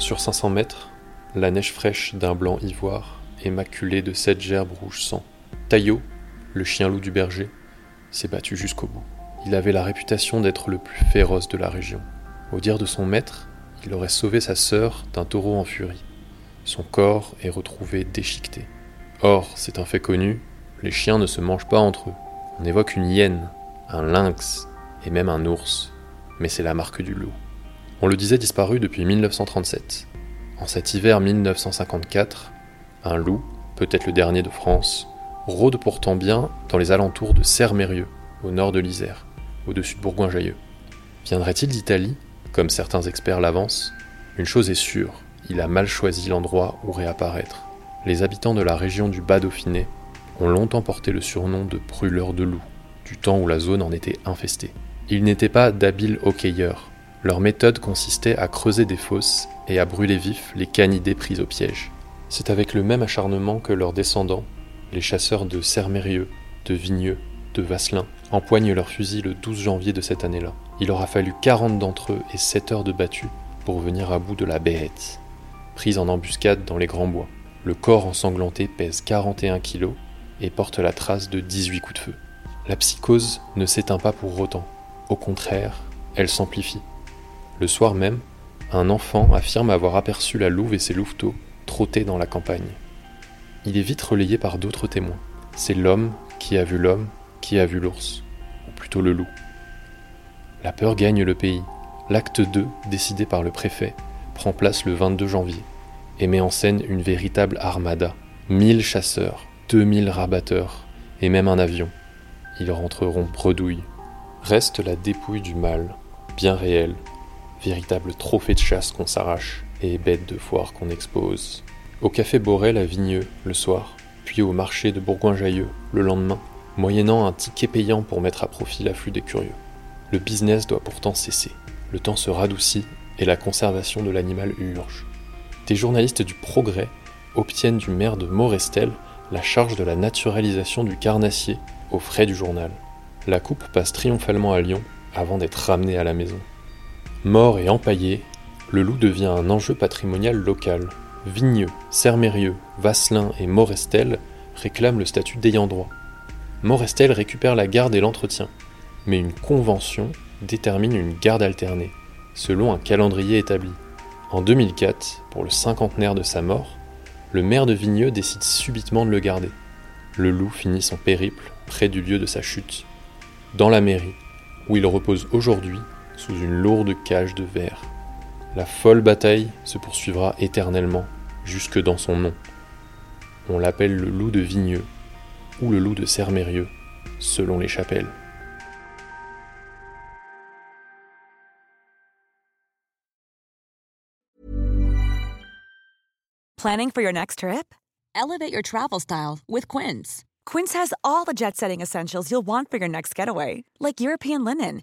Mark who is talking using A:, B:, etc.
A: Sur 500 mètres, la neige fraîche d'un blanc ivoire est maculée de sept gerbes rouges sang. Taillot, le chien loup du berger, s'est battu jusqu'au bout. Il avait la réputation d'être le plus féroce de la région. Au dire de son maître, il aurait sauvé sa sœur d'un taureau en furie. Son corps est retrouvé déchiqueté. Or, c'est un fait connu, les chiens ne se mangent pas entre eux. On évoque une hyène, un lynx et même un ours, mais c'est la marque du loup. On le disait disparu depuis 1937. En cet hiver 1954, un loup, peut-être le dernier de France, rôde pourtant bien dans les alentours de Sermérieux, au nord de l'Isère, au-dessus de Bourgoin-Jallieu. Viendrait-il d'Italie, comme certains experts l'avancent? Une chose est sûre, il a mal choisi l'endroit où réapparaître. Les habitants de la région du Bas-Dauphiné ont longtemps porté le surnom de brûleurs de loups, du temps où la zone en était infestée. Ils n'étaient pas d'habiles hockeyeurs, leur méthode consistait à creuser des fosses et à brûler vifs les canidés pris au piège. C'est avec le même acharnement que leurs descendants, les chasseurs de Sermérieux, de Vigneux, de Vasselin, empoignent leurs fusils le 12 janvier de cette année-là. Il aura fallu 40 d'entre eux et 7 heures de battue pour venir à bout de la bête, prise en embuscade dans les grands bois. Le corps ensanglanté pèse 41 kilos et porte la trace de 18 coups de feu. La psychose ne s'éteint pas pour autant. Au contraire, elle s'amplifie. Le soir même, un enfant affirme avoir aperçu la louve et ses louveteaux trotter dans la campagne. Il est vite relayé par d'autres témoins. C'est l'homme qui a vu l'homme qui a vu l'ours, ou plutôt le loup. La peur gagne le pays. L'acte 2, décidé par le préfet, prend place le 22 janvier et met en scène une véritable armada. 1000 chasseurs, 2000 rabatteurs et même un avion. Ils rentreront bredouilles. Reste la dépouille du mal, bien réelle, véritable trophée de chasse qu'on s'arrache et bête de foire qu'on expose. Au café Borel à Vigneux le soir, puis au marché de Bourgoin-Jallieu le lendemain, moyennant un ticket payant pour mettre à profit l'afflux des curieux. Le business doit pourtant cesser. Le temps se radoucit et la conservation de l'animal urge. Des journalistes du Progrès obtiennent du maire de Morestel la charge de la naturalisation du carnassier aux frais du journal. La coupe passe triomphalement à Lyon avant d'être ramenée à la maison. Mort et empaillé, le loup devient un enjeu patrimonial local. Vigneux, Sermérieux, Vasselin et Morestel réclament le statut d'ayant droit. Morestel récupère la garde et l'entretien, mais une convention détermine une garde alternée, selon un calendrier établi. En 2004, pour le cinquantenaire de sa mort, le maire de Vigneux décide subitement de le garder. Le loup finit son périple près du lieu de sa chute, dans la mairie, où il repose aujourd'hui sous une lourde cage de verre. La folle bataille se poursuivra éternellement, jusque dans son nom. On l'appelle le loup de Vigneux ou le loup de Sermérieux, selon les chapelles.
B: Planning for your next trip? Elevate your travel style with Quince. Quince has all the jet setting essentials you'll want for your next getaway, like European linen